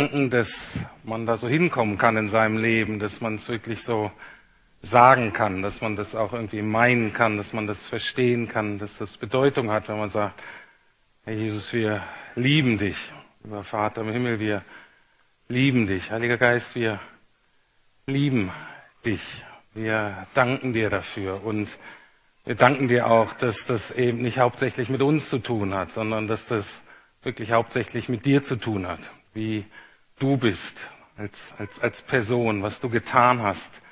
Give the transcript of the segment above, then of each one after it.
danken, dass man da so hinkommen kann in seinem Leben, dass man es wirklich so sagen kann, dass man das auch irgendwie meinen kann, dass man das verstehen kann, dass das Bedeutung hat, wenn man sagt, Herr Jesus, wir lieben dich, lieber Vater im Himmel, wir lieben dich. Heiliger Geist, wir lieben dich. Wir danken dir dafür und wir danken dir auch, dass das eben nicht hauptsächlich mit uns zu tun hat, sondern dass das wirklich hauptsächlich mit dir zu tun hat, wie du bist als, als, als Person, was du getan hast.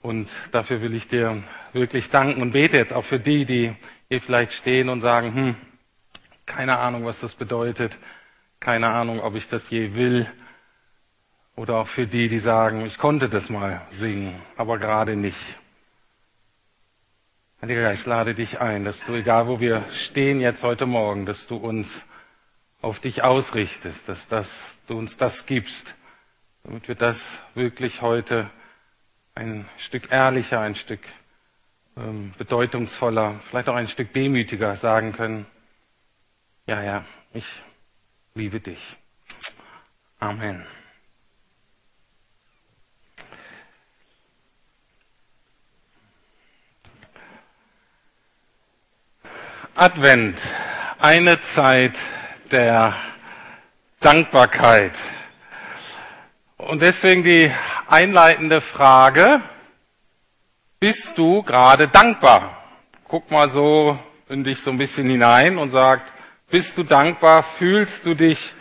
Und dafür will ich dir wirklich danken und bete jetzt auch für die, die hier vielleicht stehen und sagen, hm, keine Ahnung, was das bedeutet, keine Ahnung, ob ich das je will. Oder auch für die, die sagen, ich konnte das mal singen, aber gerade nicht. Heiliger Geist, lade dich ein, dass du, egal wo wir stehen jetzt heute Morgen, dass du uns auf dich ausrichtest, dass das, du uns das gibst, damit wir das wirklich heute ein Stück ehrlicher, ein Stück ähm, bedeutungsvoller, vielleicht auch ein Stück demütiger sagen können. Ja, ja, ich liebe dich. Amen. Advent, eine Zeit der Dankbarkeit. Und deswegen die einleitende Frage, bist du gerade dankbar? Guck mal so in dich so ein bisschen hinein und sag, bist du dankbar? Fühlst du dich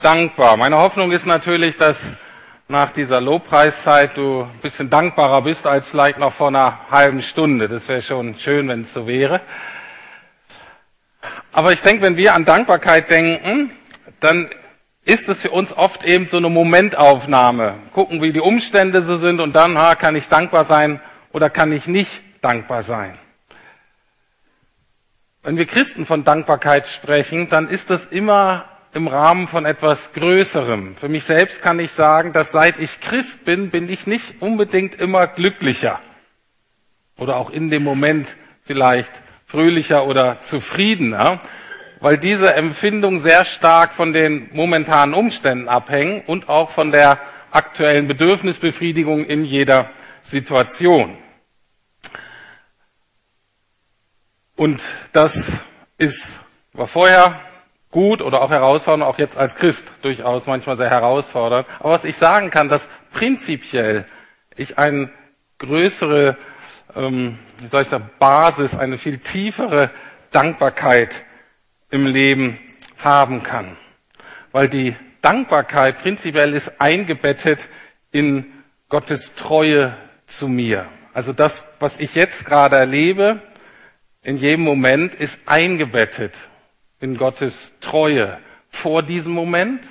dankbar? Meine Hoffnung ist natürlich, dass nach dieser Lobpreiszeit du ein bisschen dankbarer bist als vielleicht noch vor einer halben Stunde. Das wäre schon schön, wenn es so wäre. Aber ich denke, wenn wir an Dankbarkeit denken, dann ist es für uns oft eben so eine Momentaufnahme. Gucken, wie die Umstände so sind und dann, ha, kann ich dankbar sein oder kann ich nicht dankbar sein. Wenn wir Christen von Dankbarkeit sprechen, dann ist das immer im Rahmen von etwas Größerem. Für mich selbst kann ich sagen, dass seit ich Christ bin, bin ich nicht unbedingt immer glücklicher. Oder auch in dem Moment vielleicht fröhlicher oder zufriedener, weil diese Empfindungen sehr stark von den momentanen Umständen abhängen und auch von der aktuellen Bedürfnisbefriedigung in jeder Situation. Und das ist, war vorher gut oder auch herausfordernd, auch jetzt als Christ durchaus manchmal sehr herausfordernd. Aber was ich sagen kann, dass prinzipiell ich eine größere ähm, wie soll ich sagen, Basis, eine viel tiefere Dankbarkeit im Leben haben kann. Weil die Dankbarkeit prinzipiell ist eingebettet in Gottes Treue zu mir. Also das, was ich jetzt gerade erlebe, in jedem Moment ist eingebettet in Gottes Treue vor diesem Moment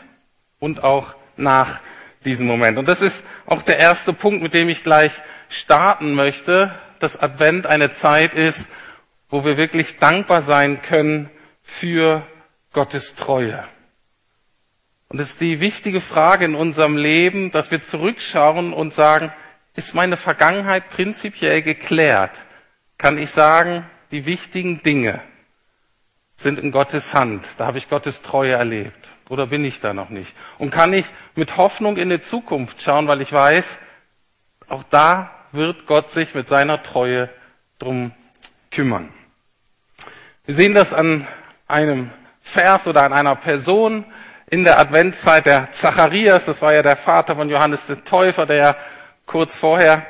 und auch nach diesem Moment. Und das ist auch der erste Punkt, mit dem ich gleich starten möchte, dass Advent eine Zeit ist, wo wir wirklich dankbar sein können für Gottes Treue. Und es ist die wichtige Frage in unserem Leben, dass wir zurückschauen und sagen, ist meine Vergangenheit prinzipiell geklärt? Kann ich sagen, die wichtigen Dinge sind in Gottes Hand. Da habe ich Gottes Treue erlebt. Oder bin ich da noch nicht? Und kann ich mit Hoffnung in die Zukunft schauen, weil ich weiß, auch da wird Gott sich mit seiner Treue drum kümmern. Wir sehen das an einem Vers oder an einer Person in der Adventszeit, der Zacharias, das war ja der Vater von Johannes der Täufer, der ja kurz vorher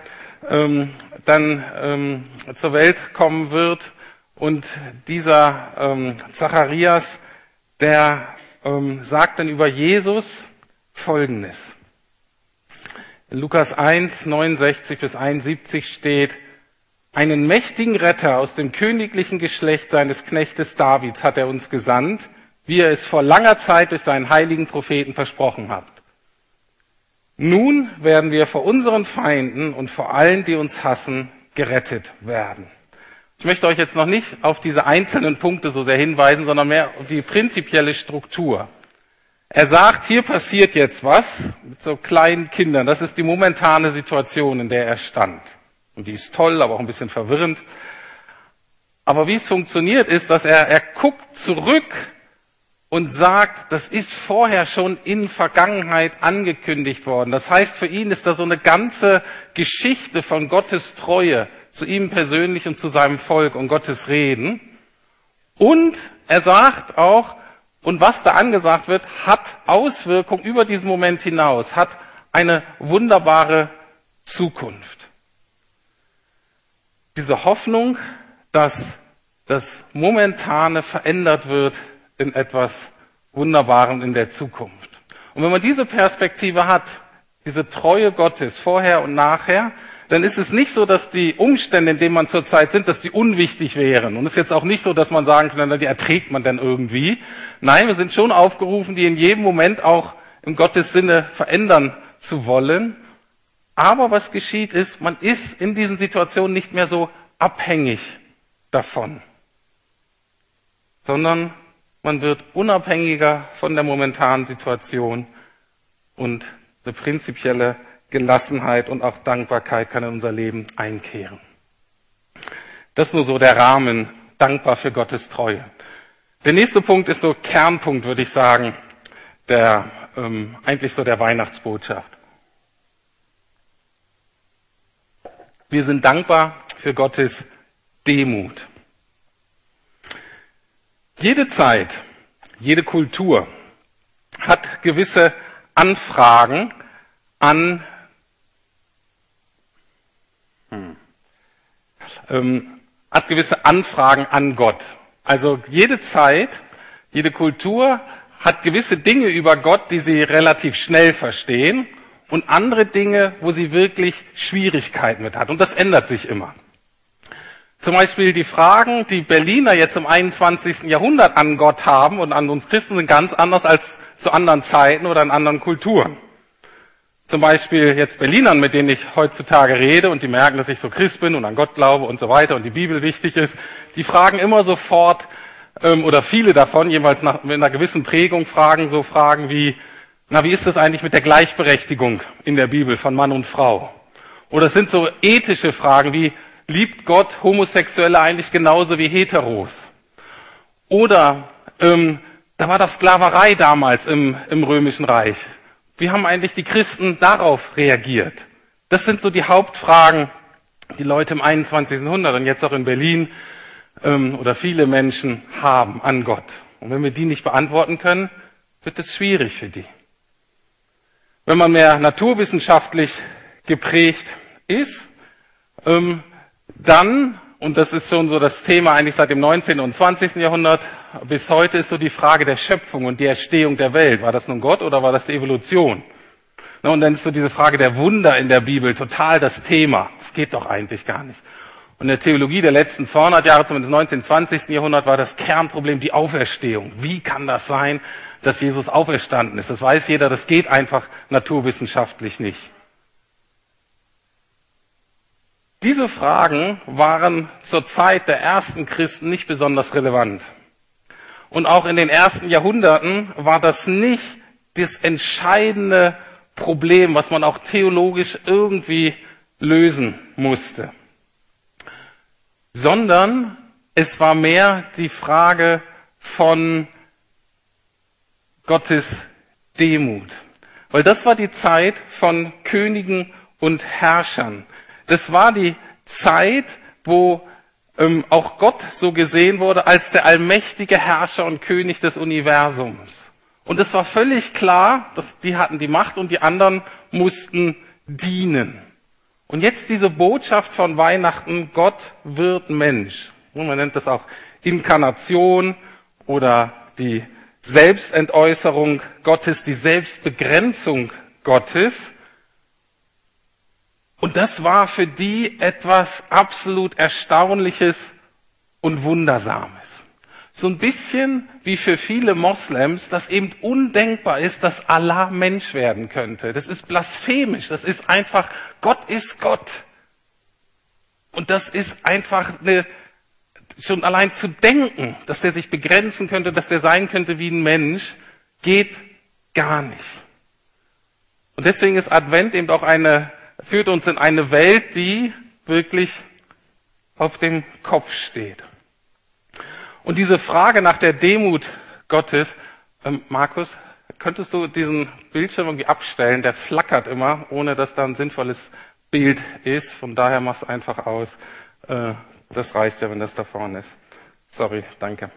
ähm, dann ähm, zur Welt kommen wird. Und dieser ähm, Zacharias, der ähm, sagt dann über Jesus Folgendes. In Lukas 1, 69 bis 71 steht, einen mächtigen Retter aus dem königlichen Geschlecht seines Knechtes Davids hat er uns gesandt, wie er es vor langer Zeit durch seinen heiligen Propheten versprochen hat. Nun werden wir vor unseren Feinden und vor allen, die uns hassen, gerettet werden. Ich möchte euch jetzt noch nicht auf diese einzelnen Punkte so sehr hinweisen, sondern mehr auf die prinzipielle Struktur. Er sagt, hier passiert jetzt was mit so kleinen Kindern. Das ist die momentane Situation, in der er stand. Und die ist toll, aber auch ein bisschen verwirrend. Aber wie es funktioniert, ist, dass er, er guckt zurück und sagt, das ist vorher schon in Vergangenheit angekündigt worden. Das heißt, für ihn ist da so eine ganze Geschichte von Gottes Treue zu ihm persönlich und zu seinem Volk und Gottes Reden. Und er sagt auch, und was da angesagt wird, hat Auswirkungen über diesen Moment hinaus, hat eine wunderbare Zukunft. Diese Hoffnung, dass das Momentane verändert wird in etwas Wunderbarem in der Zukunft. Und wenn man diese Perspektive hat, diese Treue Gottes vorher und nachher, dann ist es nicht so, dass die Umstände, in denen man zurzeit sind, dass die unwichtig wären. Und es ist jetzt auch nicht so, dass man sagen kann, die erträgt man dann irgendwie. Nein, wir sind schon aufgerufen, die in jedem Moment auch im Gottes Sinne verändern zu wollen. Aber was geschieht ist, man ist in diesen Situationen nicht mehr so abhängig davon, sondern man wird unabhängiger von der momentanen Situation und eine prinzipielle Gelassenheit und auch Dankbarkeit kann in unser Leben einkehren. Das ist nur so der Rahmen, dankbar für Gottes Treue. Der nächste Punkt ist so Kernpunkt, würde ich sagen, der ähm, eigentlich so der Weihnachtsbotschaft. Wir sind dankbar für Gottes Demut. Jede Zeit, jede Kultur hat gewisse Anfragen an ähm, hat gewisse Anfragen an Gott. Also jede Zeit, jede Kultur hat gewisse Dinge über Gott, die sie relativ schnell verstehen und andere Dinge, wo sie wirklich Schwierigkeiten mit hat. Und das ändert sich immer. Zum Beispiel die Fragen, die Berliner jetzt im 21. Jahrhundert an Gott haben und an uns Christen sind ganz anders als zu anderen Zeiten oder in anderen Kulturen. Zum Beispiel jetzt Berlinern, mit denen ich heutzutage rede und die merken, dass ich so Christ bin und an Gott glaube und so weiter und die Bibel wichtig ist, die fragen immer sofort, ähm, oder viele davon, jeweils nach mit einer gewissen Prägung, fragen so Fragen wie, na, wie ist das eigentlich mit der Gleichberechtigung in der Bibel von Mann und Frau? Oder es sind so ethische Fragen wie, liebt Gott Homosexuelle eigentlich genauso wie Heteros? Oder ähm, da war das Sklaverei damals im, im Römischen Reich. Wie haben eigentlich die Christen darauf reagiert? Das sind so die Hauptfragen, die Leute im 21. Jahrhundert und jetzt auch in Berlin ähm, oder viele Menschen haben an Gott. Und wenn wir die nicht beantworten können, wird es schwierig für die. Wenn man mehr naturwissenschaftlich geprägt ist, ähm, dann, und das ist schon so das Thema eigentlich seit dem 19. und 20. Jahrhundert, bis heute ist so die Frage der Schöpfung und der Erstehung der Welt. War das nun Gott oder war das die Evolution? Und dann ist so diese Frage der Wunder in der Bibel total das Thema. Das geht doch eigentlich gar nicht. Und in der Theologie der letzten 200 Jahre, zumindest 19. 20. Jahrhundert, war das Kernproblem die Auferstehung. Wie kann das sein, dass Jesus auferstanden ist? Das weiß jeder, das geht einfach naturwissenschaftlich nicht. Diese Fragen waren zur Zeit der ersten Christen nicht besonders relevant. Und auch in den ersten Jahrhunderten war das nicht das entscheidende Problem, was man auch theologisch irgendwie lösen musste, sondern es war mehr die Frage von Gottes Demut. Weil das war die Zeit von Königen und Herrschern. Das war die Zeit, wo ähm, auch Gott so gesehen wurde als der allmächtige Herrscher und König des Universums. Und es war völlig klar, dass die hatten die Macht und die anderen mussten dienen. Und jetzt diese Botschaft von Weihnachten, Gott wird Mensch. Und man nennt das auch Inkarnation oder die Selbstentäußerung Gottes, die Selbstbegrenzung Gottes. Und das war für die etwas absolut Erstaunliches und Wundersames. So ein bisschen wie für viele Moslems, dass eben undenkbar ist, dass Allah Mensch werden könnte. Das ist blasphemisch. Das ist einfach, Gott ist Gott. Und das ist einfach eine, schon allein zu denken, dass der sich begrenzen könnte, dass der sein könnte wie ein Mensch, geht gar nicht. Und deswegen ist Advent eben auch eine führt uns in eine Welt, die wirklich auf dem Kopf steht. Und diese Frage nach der Demut Gottes Ähm, Markus, könntest du diesen Bildschirm irgendwie abstellen? Der flackert immer, ohne dass da ein sinnvolles Bild ist. Von daher mach's einfach aus. Äh, das reicht ja, wenn das da vorne ist. Sorry, danke.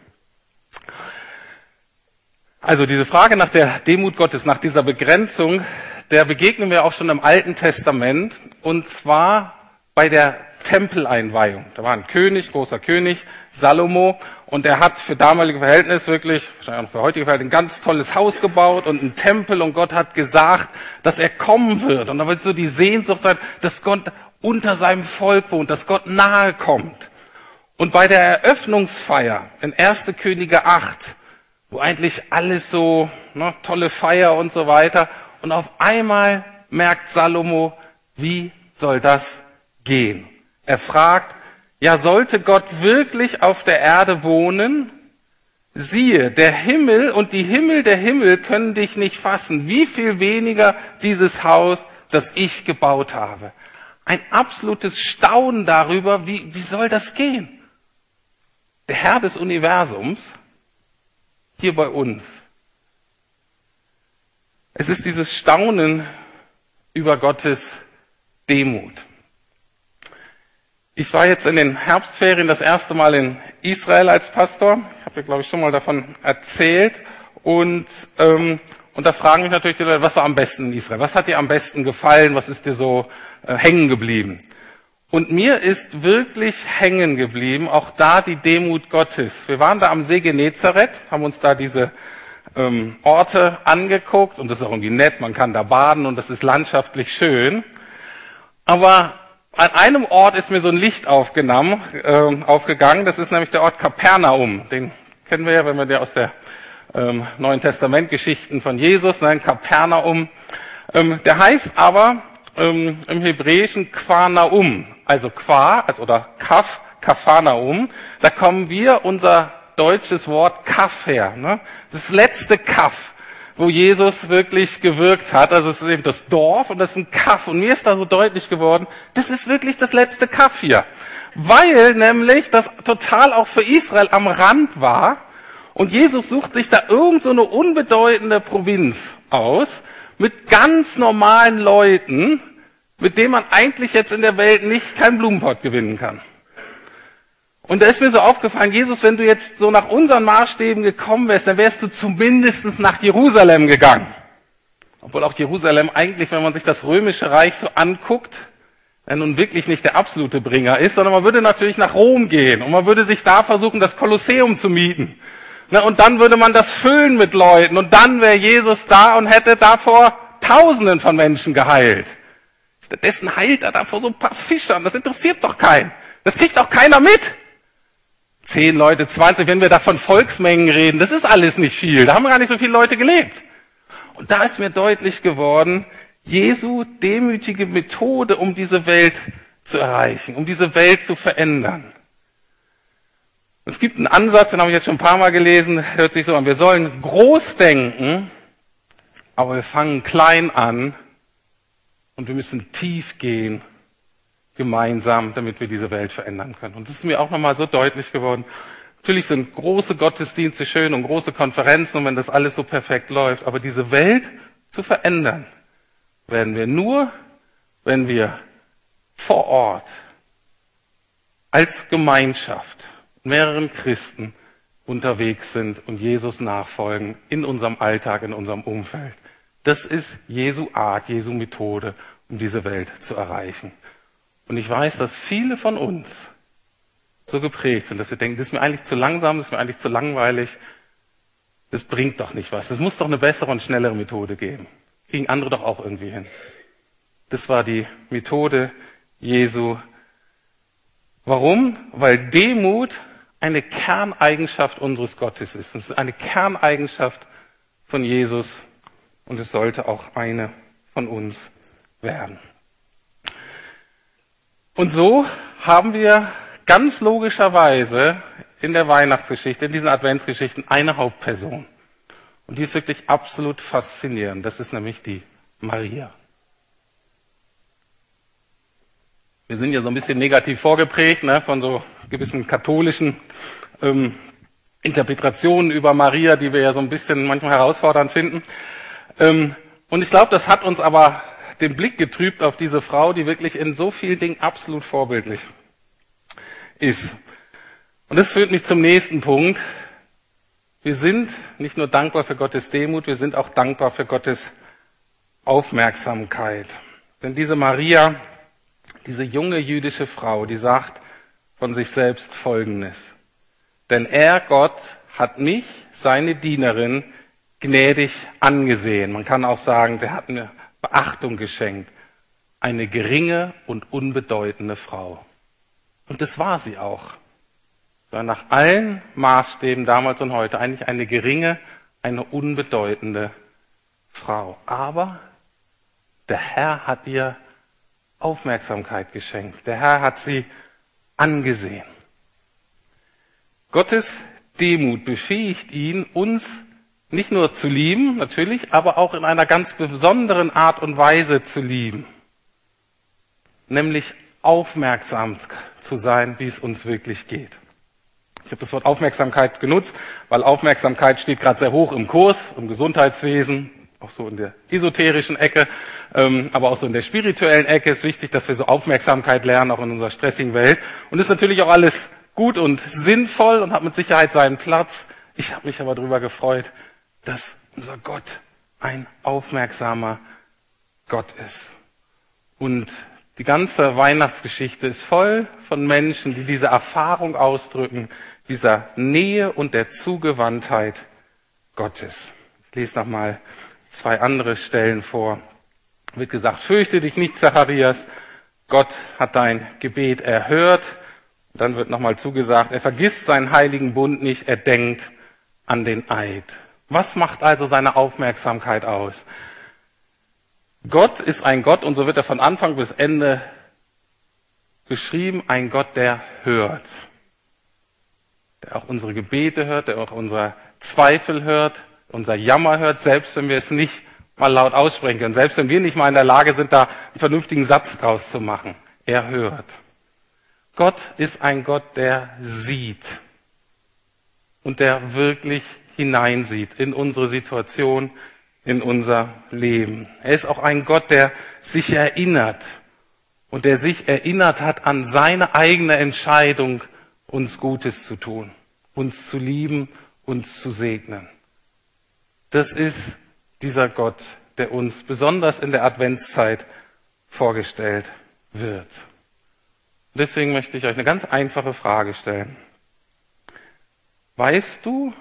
Also diese Frage nach der Demut Gottes, nach dieser Begrenzung, der begegnen wir auch schon im Alten Testament. Und zwar bei der Tempeleinweihung. Da war ein König, großer König, Salomo, und der hat für damalige Verhältnisse wirklich, wahrscheinlich auch für heutige Verhältnisse, ein ganz tolles Haus gebaut und einen Tempel und Gott hat gesagt, dass er kommen wird. Und da wird so die Sehnsucht sein, dass Gott unter seinem Volk wohnt, dass Gott nahe kommt. Und bei der Eröffnungsfeier in 1. Könige 8, wo eigentlich alles so, ne, tolle Feier und so weiter, und auf einmal merkt Salomo, wie soll das gehen? Er fragt, ja, sollte Gott wirklich auf der Erde wohnen? Siehe, der Himmel und die Himmel der Himmel können dich nicht fassen. Wie viel weniger dieses Haus, das ich gebaut habe. Ein absolutes Staunen darüber, wie, wie soll das gehen? Der Herr des Universums, hier bei uns. Es ist dieses Staunen über Gottes Demut. Ich war jetzt in den Herbstferien das erste Mal in Israel als Pastor. Ich habe ja, glaube ich, schon mal davon erzählt. Und, ähm, und da fragen mich natürlich die Leute, was war am besten in Israel? Was hat dir am besten gefallen? Was ist dir so äh, hängen geblieben? Und mir ist wirklich hängen geblieben, auch da die Demut Gottes. Wir waren da am See Genezareth, haben uns da diese ähm, Orte angeguckt und das ist auch irgendwie nett, man kann da baden und das ist landschaftlich schön. Aber an einem Ort ist mir so ein Licht aufgenommen, äh, aufgegangen. Das ist nämlich der Ort Kapernaum. Den kennen wir ja, wenn wir der aus der ähm, Neuen Testament Geschichten von Jesus, nein, Kapernaum. Ähm, der heißt aber ähm, im Hebräischen Quanaum, also Qua also, oder Kaf, Kafanaum. Da kommen wir unser deutsches Wort Kaf her. Ne? Das letzte Kaf wo Jesus wirklich gewirkt hat. Also es ist eben das Dorf und das ist ein Kaff. Und mir ist da so deutlich geworden, das ist wirklich das letzte Kaff hier. Weil nämlich das total auch für Israel am Rand war. Und Jesus sucht sich da irgend so eine unbedeutende Provinz aus mit ganz normalen Leuten, mit denen man eigentlich jetzt in der Welt nicht keinen Blumenpott gewinnen kann. Und da ist mir so aufgefallen, Jesus, wenn du jetzt so nach unseren Maßstäben gekommen wärst, dann wärst du zumindest nach Jerusalem gegangen. Obwohl auch Jerusalem eigentlich, wenn man sich das römische Reich so anguckt, ja nun wirklich nicht der absolute Bringer ist, sondern man würde natürlich nach Rom gehen und man würde sich da versuchen, das Kolosseum zu mieten. und dann würde man das füllen mit Leuten und dann wäre Jesus da und hätte davor Tausenden von Menschen geheilt. Stattdessen heilt er da vor so ein paar Fischern. Das interessiert doch keinen. Das kriegt auch keiner mit. Zehn Leute, 20, wenn wir da von Volksmengen reden, das ist alles nicht viel. Da haben gar nicht so viele Leute gelebt. Und da ist mir deutlich geworden, Jesu demütige Methode, um diese Welt zu erreichen, um diese Welt zu verändern. Es gibt einen Ansatz, den habe ich jetzt schon ein paar Mal gelesen, hört sich so an. Wir sollen groß denken, aber wir fangen klein an und wir müssen tief gehen gemeinsam, damit wir diese Welt verändern können. Und das ist mir auch nochmal so deutlich geworden. Natürlich sind große Gottesdienste schön und große Konferenzen und wenn das alles so perfekt läuft, aber diese Welt zu verändern, werden wir nur, wenn wir vor Ort als Gemeinschaft mehreren Christen unterwegs sind und Jesus nachfolgen in unserem Alltag, in unserem Umfeld. Das ist Jesu Art, Jesu Methode, um diese Welt zu erreichen. Und ich weiß, dass viele von uns so geprägt sind, dass wir denken, das ist mir eigentlich zu langsam, das ist mir eigentlich zu langweilig, das bringt doch nicht was. Es muss doch eine bessere und schnellere Methode geben. Kriegen andere doch auch irgendwie hin. Das war die Methode Jesu. Warum? Weil Demut eine Kerneigenschaft unseres Gottes ist. Es ist eine Kerneigenschaft von Jesus und es sollte auch eine von uns werden. Und so haben wir ganz logischerweise in der Weihnachtsgeschichte, in diesen Adventsgeschichten eine Hauptperson. Und die ist wirklich absolut faszinierend. Das ist nämlich die Maria. Wir sind ja so ein bisschen negativ vorgeprägt ne, von so gewissen katholischen ähm, Interpretationen über Maria, die wir ja so ein bisschen manchmal herausfordernd finden. Ähm, und ich glaube, das hat uns aber den Blick getrübt auf diese Frau, die wirklich in so vielen Dingen absolut vorbildlich ist. Und das führt mich zum nächsten Punkt. Wir sind nicht nur dankbar für Gottes Demut, wir sind auch dankbar für Gottes Aufmerksamkeit. Denn diese Maria, diese junge jüdische Frau, die sagt von sich selbst Folgendes. Denn er, Gott, hat mich, seine Dienerin, gnädig angesehen. Man kann auch sagen, der hat mir Beachtung geschenkt. Eine geringe und unbedeutende Frau. Und das war sie auch. Sie war nach allen Maßstäben damals und heute eigentlich eine geringe, eine unbedeutende Frau. Aber der Herr hat ihr Aufmerksamkeit geschenkt. Der Herr hat sie angesehen. Gottes Demut befähigt ihn, uns nicht nur zu lieben, natürlich, aber auch in einer ganz besonderen Art und Weise zu lieben. Nämlich aufmerksam zu sein, wie es uns wirklich geht. Ich habe das Wort Aufmerksamkeit genutzt, weil Aufmerksamkeit steht gerade sehr hoch im Kurs, im Gesundheitswesen, auch so in der esoterischen Ecke, ähm, aber auch so in der spirituellen Ecke ist wichtig, dass wir so Aufmerksamkeit lernen, auch in unserer stressigen Welt. Und ist natürlich auch alles gut und sinnvoll und hat mit Sicherheit seinen Platz. Ich habe mich aber darüber gefreut, dass unser Gott ein aufmerksamer Gott ist. Und die ganze Weihnachtsgeschichte ist voll von Menschen, die diese Erfahrung ausdrücken, dieser Nähe und der Zugewandtheit Gottes. Ich lese nochmal zwei andere Stellen vor. Wird gesagt, fürchte dich nicht, Zacharias, Gott hat dein Gebet erhört. Dann wird nochmal zugesagt, er vergisst seinen heiligen Bund nicht, er denkt an den Eid. Was macht also seine Aufmerksamkeit aus? Gott ist ein Gott, und so wird er von Anfang bis Ende beschrieben, ein Gott, der hört. Der auch unsere Gebete hört, der auch unsere Zweifel hört, unser Jammer hört, selbst wenn wir es nicht mal laut aussprechen können, selbst wenn wir nicht mal in der Lage sind, da einen vernünftigen Satz draus zu machen. Er hört. Gott ist ein Gott, der sieht und der wirklich hineinsieht in unsere Situation, in unser Leben. Er ist auch ein Gott, der sich erinnert und der sich erinnert hat an seine eigene Entscheidung, uns Gutes zu tun, uns zu lieben, uns zu segnen. Das ist dieser Gott, der uns besonders in der Adventszeit vorgestellt wird. Deswegen möchte ich euch eine ganz einfache Frage stellen. Weißt du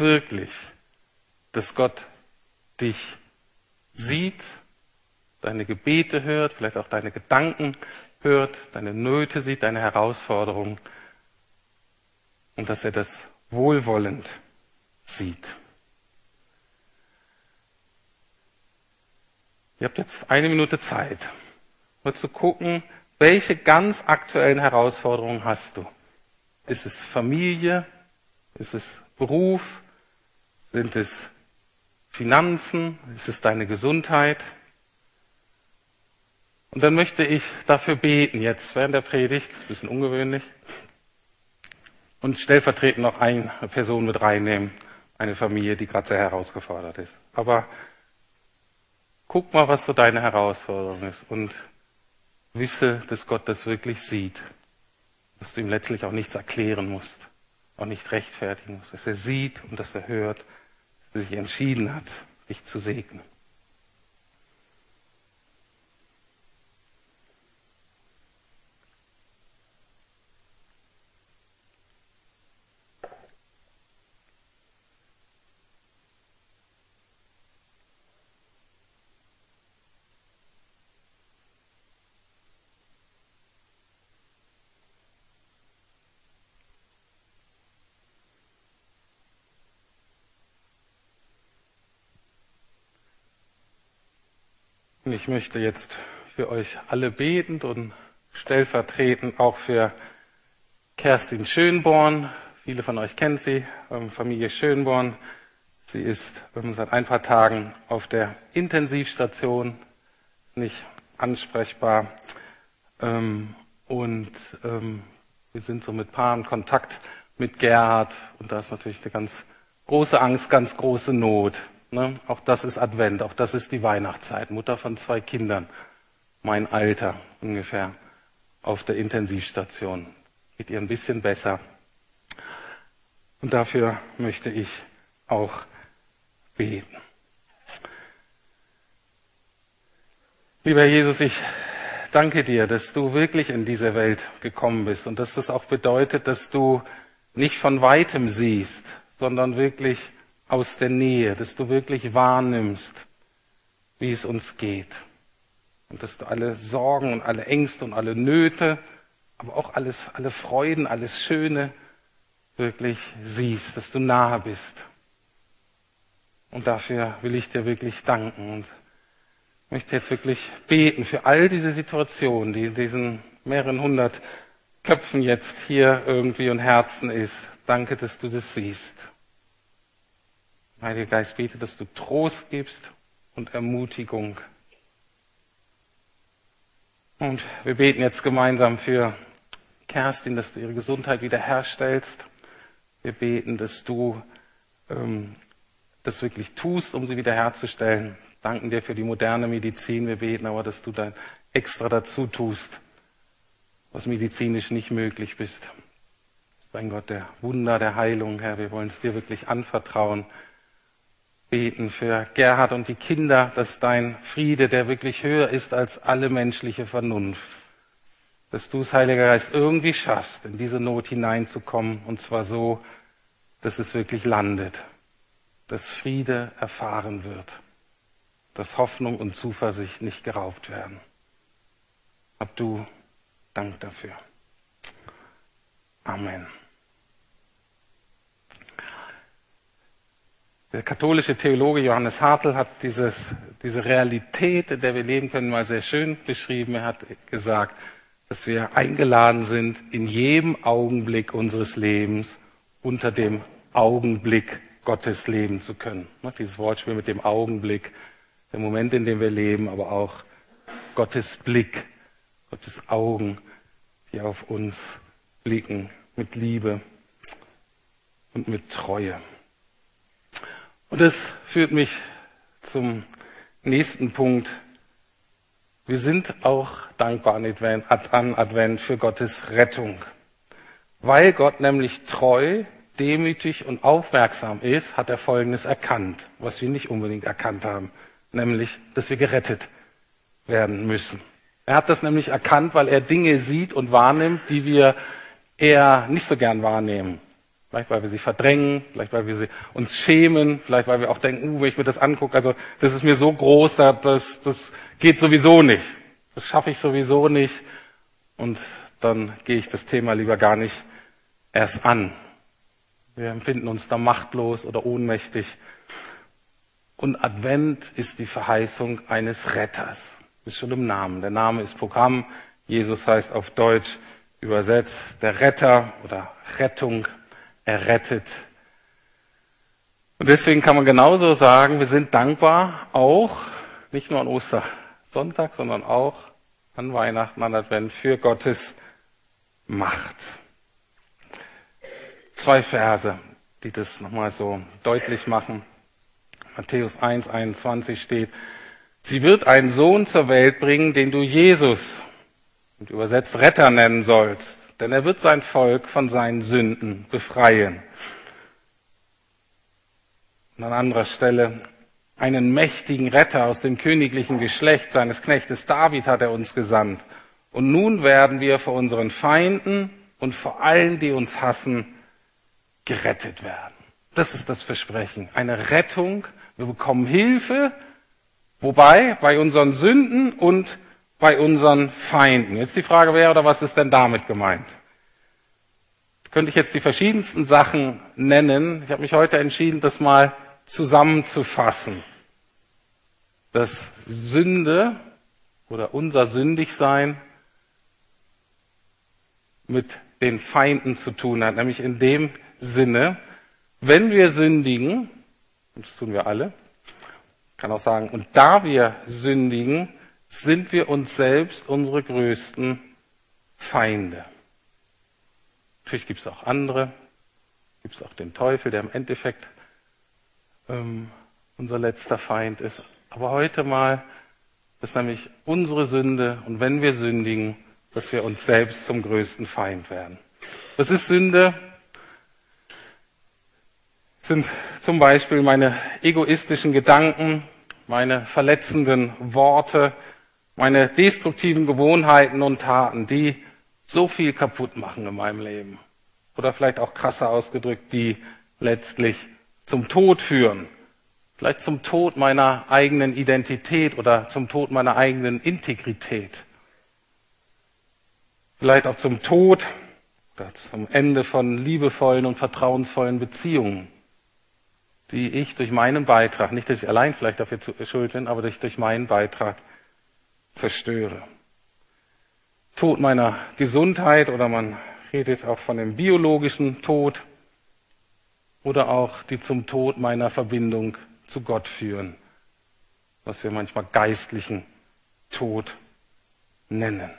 wirklich, dass Gott dich sieht, deine Gebete hört, vielleicht auch deine Gedanken hört, deine Nöte sieht, deine Herausforderungen und dass er das wohlwollend sieht. Ihr habt jetzt eine Minute Zeit, mal zu gucken, welche ganz aktuellen Herausforderungen hast du? Ist es Familie? Ist es Beruf? Sind es Finanzen? Ist es deine Gesundheit? Und dann möchte ich dafür beten jetzt während der Predigt, ist ein bisschen ungewöhnlich, und stellvertretend noch eine Person mit reinnehmen, eine Familie, die gerade sehr herausgefordert ist. Aber guck mal, was so deine Herausforderung ist und wisse, dass Gott das wirklich sieht, dass du ihm letztlich auch nichts erklären musst, auch nicht rechtfertigen musst, dass er sieht und dass er hört sich entschieden hat, dich zu segnen. Und ich möchte jetzt für euch alle betend und stellvertretend auch für Kerstin Schönborn. Viele von euch kennen sie, ähm, Familie Schönborn. Sie ist ähm, seit ein paar Tagen auf der Intensivstation, ist nicht ansprechbar. Ähm, und wir sind so mit Paaren Kontakt mit Gerhard. Und da ist natürlich eine ganz große Angst, ganz große Not. Ne? Auch das ist Advent, auch das ist die Weihnachtszeit. Mutter von zwei Kindern, mein Alter ungefähr, auf der Intensivstation. Geht ihr ein bisschen besser. Und dafür möchte ich auch beten. Lieber Jesus, ich danke dir, dass du wirklich in diese Welt gekommen bist und dass das auch bedeutet, dass du nicht von weitem siehst, sondern wirklich aus der Nähe, dass du wirklich wahrnimmst, wie es uns geht. Und dass du alle Sorgen und alle Ängste und alle Nöte, aber auch alles, alle Freuden, alles Schöne wirklich siehst, dass du nahe bist. Und dafür will ich dir wirklich danken und möchte jetzt wirklich beten für all diese Situationen, die in diesen mehreren hundert Köpfen jetzt hier irgendwie und Herzen ist. Danke, dass du das siehst. Heiliger Geist, bete, dass du Trost gibst und Ermutigung. Und wir beten jetzt gemeinsam für Kerstin, dass du ihre Gesundheit wiederherstellst. Wir beten, dass du ähm, das wirklich tust, um sie wiederherzustellen. Danken dir für die moderne Medizin. Wir beten aber, dass du dann extra dazu tust, was medizinisch nicht möglich bist. Du Gott der Wunder, der Heilung, Herr. Wir wollen es dir wirklich anvertrauen. Beten für Gerhard und die Kinder, dass dein Friede, der wirklich höher ist als alle menschliche Vernunft, dass du es, Heiliger Geist, irgendwie schaffst, in diese Not hineinzukommen, und zwar so, dass es wirklich landet, dass Friede erfahren wird dass Hoffnung und Zuversicht nicht geraubt werden. Hab du Dank dafür. Amen. Der katholische Theologe Johannes Hartl hat dieses, diese Realität, in der wir leben können, mal sehr schön beschrieben. Er hat gesagt, dass wir eingeladen sind, in jedem Augenblick unseres Lebens unter dem Augenblick Gottes leben zu können. Dieses Wortspiel mit dem Augenblick der Moment, in dem wir leben, aber auch Gottes Blick, Gottes Augen, die auf uns blicken mit Liebe und mit Treue. Und das führt mich zum nächsten Punkt. Wir sind auch dankbar an Advent für Gottes Rettung, weil Gott nämlich treu, demütig und aufmerksam ist, hat er Folgendes erkannt, was wir nicht unbedingt erkannt haben nämlich, dass wir gerettet werden müssen. Er hat das nämlich erkannt, weil er Dinge sieht und wahrnimmt, die wir eher nicht so gern wahrnehmen. Vielleicht, weil wir sie verdrängen, vielleicht, weil wir sie uns schämen, vielleicht, weil wir auch denken, uh, wenn ich mir das angucke, also das ist mir so groß, das, das geht sowieso nicht. Das schaffe ich sowieso nicht. Und dann gehe ich das Thema lieber gar nicht erst an. Wir empfinden uns da machtlos oder ohnmächtig. Und Advent ist die Verheißung eines Retters. Ist schon im Namen. Der Name ist Programm. Jesus heißt auf Deutsch übersetzt der Retter oder Rettung. Er rettet. Und deswegen kann man genauso sagen, wir sind dankbar auch, nicht nur an Ostersonntag, sondern auch an Weihnachten, an Advent für Gottes Macht. Zwei Verse, die das nochmal so deutlich machen. Matthäus 1, 21 steht, sie wird einen Sohn zur Welt bringen, den du Jesus, und übersetzt Retter nennen sollst, denn er wird sein Volk von seinen Sünden befreien. Und an anderer Stelle, einen mächtigen Retter aus dem königlichen Geschlecht seines Knechtes David hat er uns gesandt. Und nun werden wir vor unseren Feinden und vor allen, die uns hassen, gerettet werden. Das ist das Versprechen. Eine Rettung wir bekommen Hilfe, wobei bei unseren Sünden und bei unseren Feinden. Jetzt die Frage wäre, oder was ist denn damit gemeint? könnte ich jetzt die verschiedensten Sachen nennen. Ich habe mich heute entschieden, das mal zusammenzufassen. Dass Sünde oder unser Sündigsein mit den Feinden zu tun hat, nämlich in dem Sinne, wenn wir sündigen, und das tun wir alle. Kann auch sagen, und da wir sündigen, sind wir uns selbst unsere größten Feinde. Natürlich gibt es auch andere, gibt es auch den Teufel, der im Endeffekt ähm, unser letzter Feind ist. Aber heute mal, ist nämlich unsere Sünde und wenn wir sündigen, dass wir uns selbst zum größten Feind werden. Was ist Sünde? sind zum Beispiel meine egoistischen Gedanken, meine verletzenden Worte, meine destruktiven Gewohnheiten und Taten, die so viel kaputt machen in meinem Leben. Oder vielleicht auch krasser ausgedrückt, die letztlich zum Tod führen. Vielleicht zum Tod meiner eigenen Identität oder zum Tod meiner eigenen Integrität. Vielleicht auch zum Tod oder zum Ende von liebevollen und vertrauensvollen Beziehungen die ich durch meinen Beitrag, nicht dass ich allein vielleicht dafür schuld bin, aber ich durch meinen Beitrag zerstöre. Tod meiner Gesundheit oder man redet auch von dem biologischen Tod oder auch die zum Tod meiner Verbindung zu Gott führen, was wir manchmal geistlichen Tod nennen.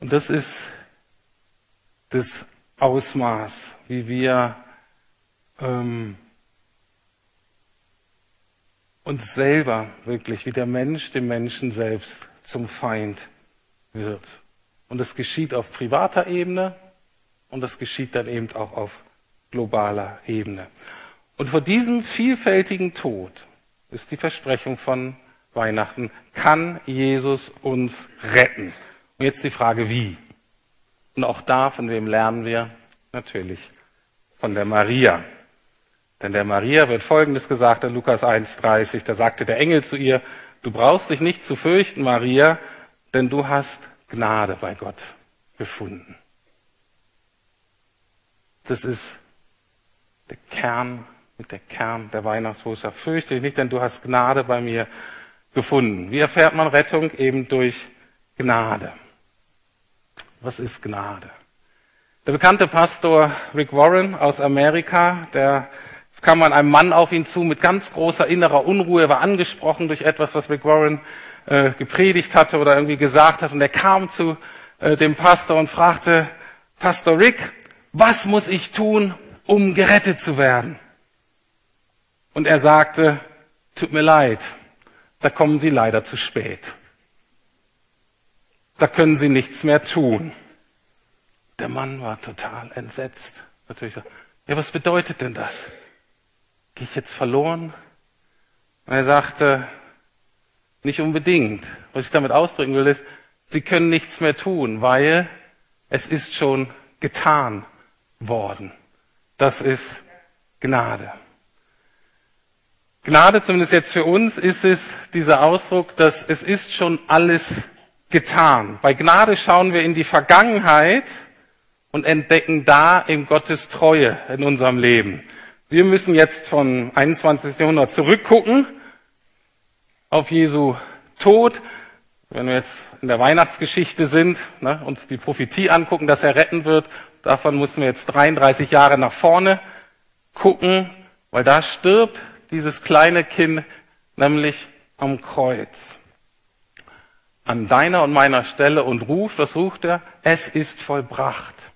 Und das ist das Ausmaß, wie wir ähm, uns selber wirklich, wie der Mensch dem Menschen selbst zum Feind wird. Und das geschieht auf privater Ebene und das geschieht dann eben auch auf globaler Ebene. Und vor diesem vielfältigen Tod ist die Versprechung von Weihnachten, kann Jesus uns retten? Und jetzt die Frage, wie? Und auch da, von wem lernen wir? Natürlich von der Maria. Denn der Maria wird Folgendes gesagt in Lukas 1.30, da sagte der Engel zu ihr, du brauchst dich nicht zu fürchten, Maria, denn du hast Gnade bei Gott gefunden. Das ist der Kern, mit der Kern der Weihnachtsbotschaft. Fürchte dich nicht, denn du hast Gnade bei mir gefunden. Wie erfährt man Rettung? Eben durch Gnade. Was ist Gnade? Der bekannte Pastor Rick Warren aus Amerika, der es kam an einem Mann auf ihn zu mit ganz großer innerer Unruhe. Er war angesprochen durch etwas, was Rick Warren äh, gepredigt hatte oder irgendwie gesagt hat. Und er kam zu äh, dem Pastor und fragte, Pastor Rick, was muss ich tun, um gerettet zu werden? Und er sagte, tut mir leid, da kommen Sie leider zu spät. Da können Sie nichts mehr tun. Der Mann war total entsetzt. Natürlich, ja, was bedeutet denn das? Gehe ich jetzt verloren? Und er sagte, nicht unbedingt. Was ich damit ausdrücken will, ist, sie können nichts mehr tun, weil es ist schon getan worden. Das ist Gnade. Gnade, zumindest jetzt für uns, ist es dieser Ausdruck, dass es ist schon alles getan. Bei Gnade schauen wir in die Vergangenheit und entdecken da eben Gottes Treue in unserem Leben. Wir müssen jetzt vom 21. Jahrhundert zurückgucken auf Jesu Tod. Wenn wir jetzt in der Weihnachtsgeschichte sind, ne, uns die Prophetie angucken, dass er retten wird, davon müssen wir jetzt 33 Jahre nach vorne gucken, weil da stirbt dieses kleine Kind nämlich am Kreuz. An deiner und meiner Stelle und ruft, was ruft er? Es ist vollbracht.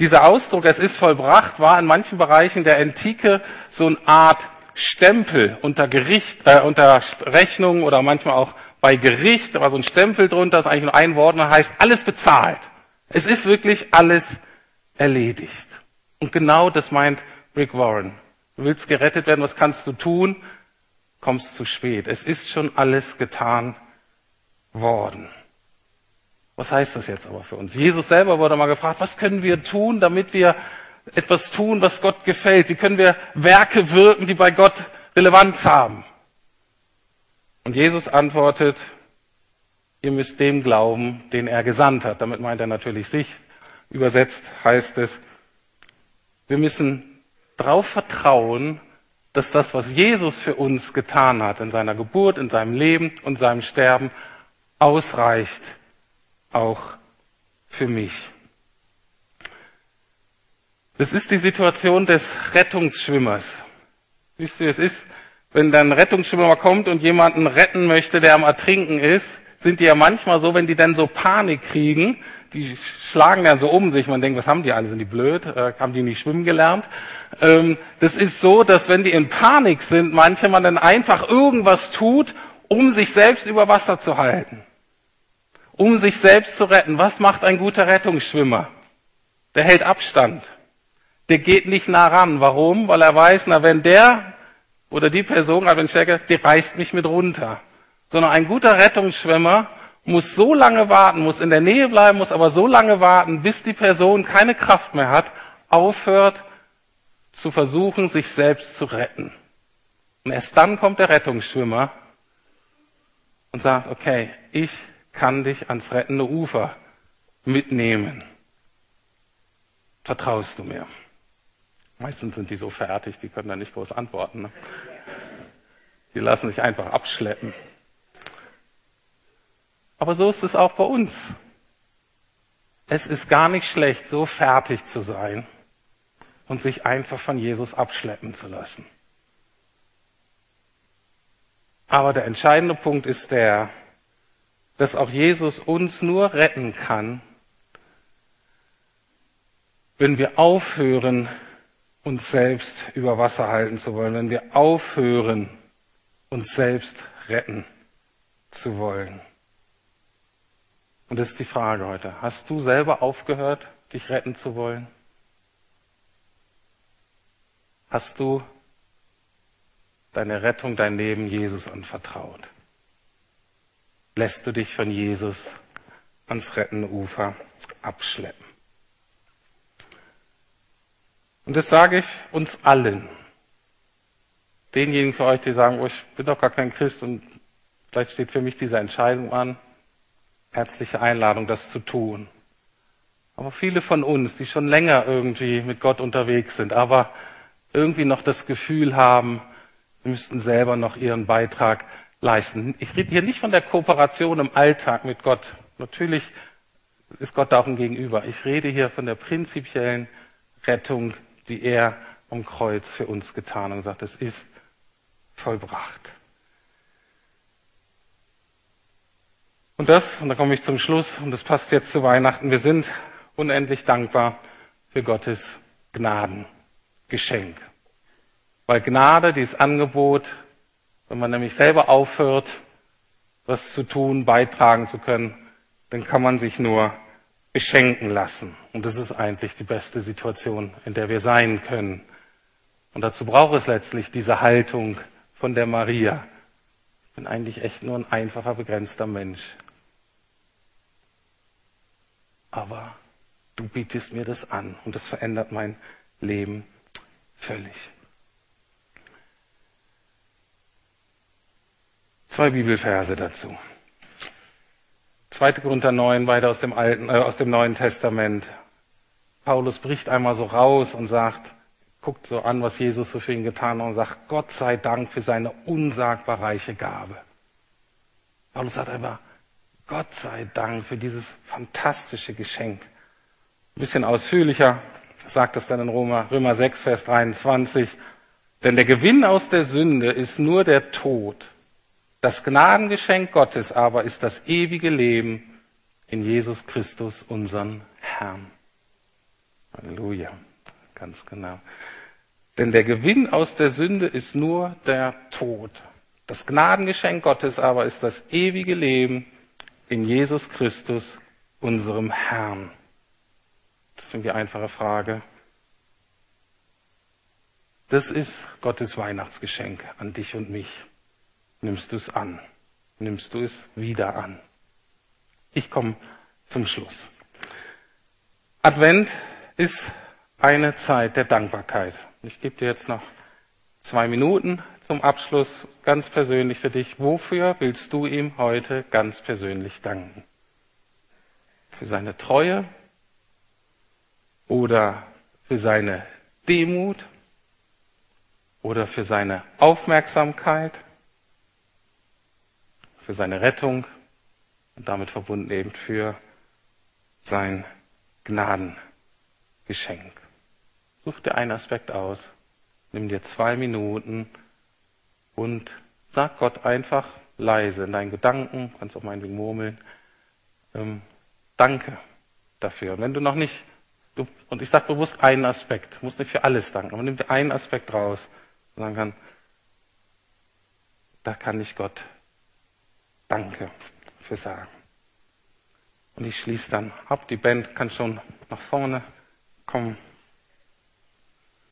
Dieser Ausdruck, es ist vollbracht, war in manchen Bereichen der Antike so eine Art Stempel unter Gericht, äh, unter Rechnung oder manchmal auch bei Gericht, da war so ein Stempel drunter, das ist eigentlich nur ein Wort und heißt alles bezahlt. Es ist wirklich alles erledigt. Und genau das meint Rick Warren. Du willst gerettet werden, was kannst du tun? Kommst zu spät. Es ist schon alles getan worden. Was heißt das jetzt aber für uns? Jesus selber wurde mal gefragt, was können wir tun, damit wir etwas tun, was Gott gefällt? Wie können wir Werke wirken, die bei Gott Relevanz haben? Und Jesus antwortet, ihr müsst dem glauben, den er gesandt hat. Damit meint er natürlich sich. Übersetzt heißt es, wir müssen darauf vertrauen, dass das, was Jesus für uns getan hat, in seiner Geburt, in seinem Leben und seinem Sterben, ausreicht auch für mich. Das ist die Situation des Rettungsschwimmers. Wisst ihr, es ist, wenn dann ein Rettungsschwimmer kommt und jemanden retten möchte, der am Ertrinken ist, sind die ja manchmal so, wenn die dann so Panik kriegen, die schlagen dann so um sich. Man denkt, was haben die alle? Sind die blöd? Äh, haben die nicht schwimmen gelernt? Ähm, das ist so, dass wenn die in Panik sind, manche man dann einfach irgendwas tut, um sich selbst über Wasser zu halten. Um sich selbst zu retten. Was macht ein guter Rettungsschwimmer? Der hält Abstand. Der geht nicht nah ran. Warum? Weil er weiß, na, wenn der oder die Person, also wenn ich denke, die reißt mich mit runter. Sondern ein guter Rettungsschwimmer muss so lange warten, muss in der Nähe bleiben, muss aber so lange warten, bis die Person keine Kraft mehr hat, aufhört zu versuchen, sich selbst zu retten. Und erst dann kommt der Rettungsschwimmer und sagt, okay, ich kann dich ans rettende Ufer mitnehmen. Vertraust du mir? Meistens sind die so fertig, die können da nicht groß antworten. Ne? Die lassen sich einfach abschleppen. Aber so ist es auch bei uns. Es ist gar nicht schlecht, so fertig zu sein und sich einfach von Jesus abschleppen zu lassen. Aber der entscheidende Punkt ist der, dass auch Jesus uns nur retten kann, wenn wir aufhören, uns selbst über Wasser halten zu wollen, wenn wir aufhören, uns selbst retten zu wollen. Und das ist die Frage heute. Hast du selber aufgehört, dich retten zu wollen? Hast du deine Rettung, dein Leben Jesus anvertraut? Lässt du dich von Jesus ans rettende Ufer abschleppen? Und das sage ich uns allen. Denjenigen für euch, die sagen, oh, ich bin doch gar kein Christ und vielleicht steht für mich diese Entscheidung an. Herzliche Einladung, das zu tun. Aber viele von uns, die schon länger irgendwie mit Gott unterwegs sind, aber irgendwie noch das Gefühl haben, sie müssten selber noch ihren Beitrag leisten. Ich rede hier nicht von der Kooperation im Alltag mit Gott. Natürlich ist Gott da auch ein Gegenüber. Ich rede hier von der prinzipiellen Rettung die er am Kreuz für uns getan und sagt, es ist vollbracht. Und das, und da komme ich zum Schluss, und das passt jetzt zu Weihnachten, wir sind unendlich dankbar für Gottes Gnadengeschenk. Weil Gnade, dieses Angebot, wenn man nämlich selber aufhört, was zu tun, beitragen zu können, dann kann man sich nur beschenken lassen. Und das ist eigentlich die beste Situation, in der wir sein können. Und dazu braucht es letztlich diese Haltung von der Maria. Ich bin eigentlich echt nur ein einfacher, begrenzter Mensch. Aber du bietest mir das an und das verändert mein Leben völlig. Zwei Bibelverse dazu. 2. Korinther 9, weiter aus dem, Alten, äh, aus dem Neuen Testament. Paulus bricht einmal so raus und sagt, guckt so an, was Jesus so für ihn getan hat und sagt, Gott sei Dank für seine unsagbar reiche Gabe. Paulus sagt einfach, Gott sei Dank für dieses fantastische Geschenk. Ein bisschen ausführlicher sagt es dann in Römer, Römer 6, Vers 23. Denn der Gewinn aus der Sünde ist nur der Tod. Das Gnadengeschenk Gottes aber ist das ewige Leben in Jesus Christus, unseren Herrn. Halleluja, ganz genau. Denn der Gewinn aus der Sünde ist nur der Tod. Das Gnadengeschenk Gottes aber ist das ewige Leben in Jesus Christus, unserem Herrn. Das ist die einfache Frage. Das ist Gottes Weihnachtsgeschenk an dich und mich nimmst du es an? Nimmst du es wieder an? Ich komme zum Schluss. Advent ist eine Zeit der Dankbarkeit. Ich gebe dir jetzt noch zwei Minuten zum Abschluss ganz persönlich für dich. Wofür willst du ihm heute ganz persönlich danken? Für seine Treue oder für seine Demut oder für seine Aufmerksamkeit für seine Rettung und damit verbunden eben für sein Gnadengeschenk. Such dir einen Aspekt aus, nimm dir zwei Minuten und sag Gott einfach leise in deinen Gedanken, kannst auch meinetwegen murmeln, ähm, danke dafür. Und wenn du noch nicht, du, und ich sage bewusst einen Aspekt, musst nicht für alles danken, aber nimm dir einen Aspekt raus und sagen kann, da kann ich Gott Danke für sagen. Und ich schließe dann ab. Die Band kann schon nach vorne kommen.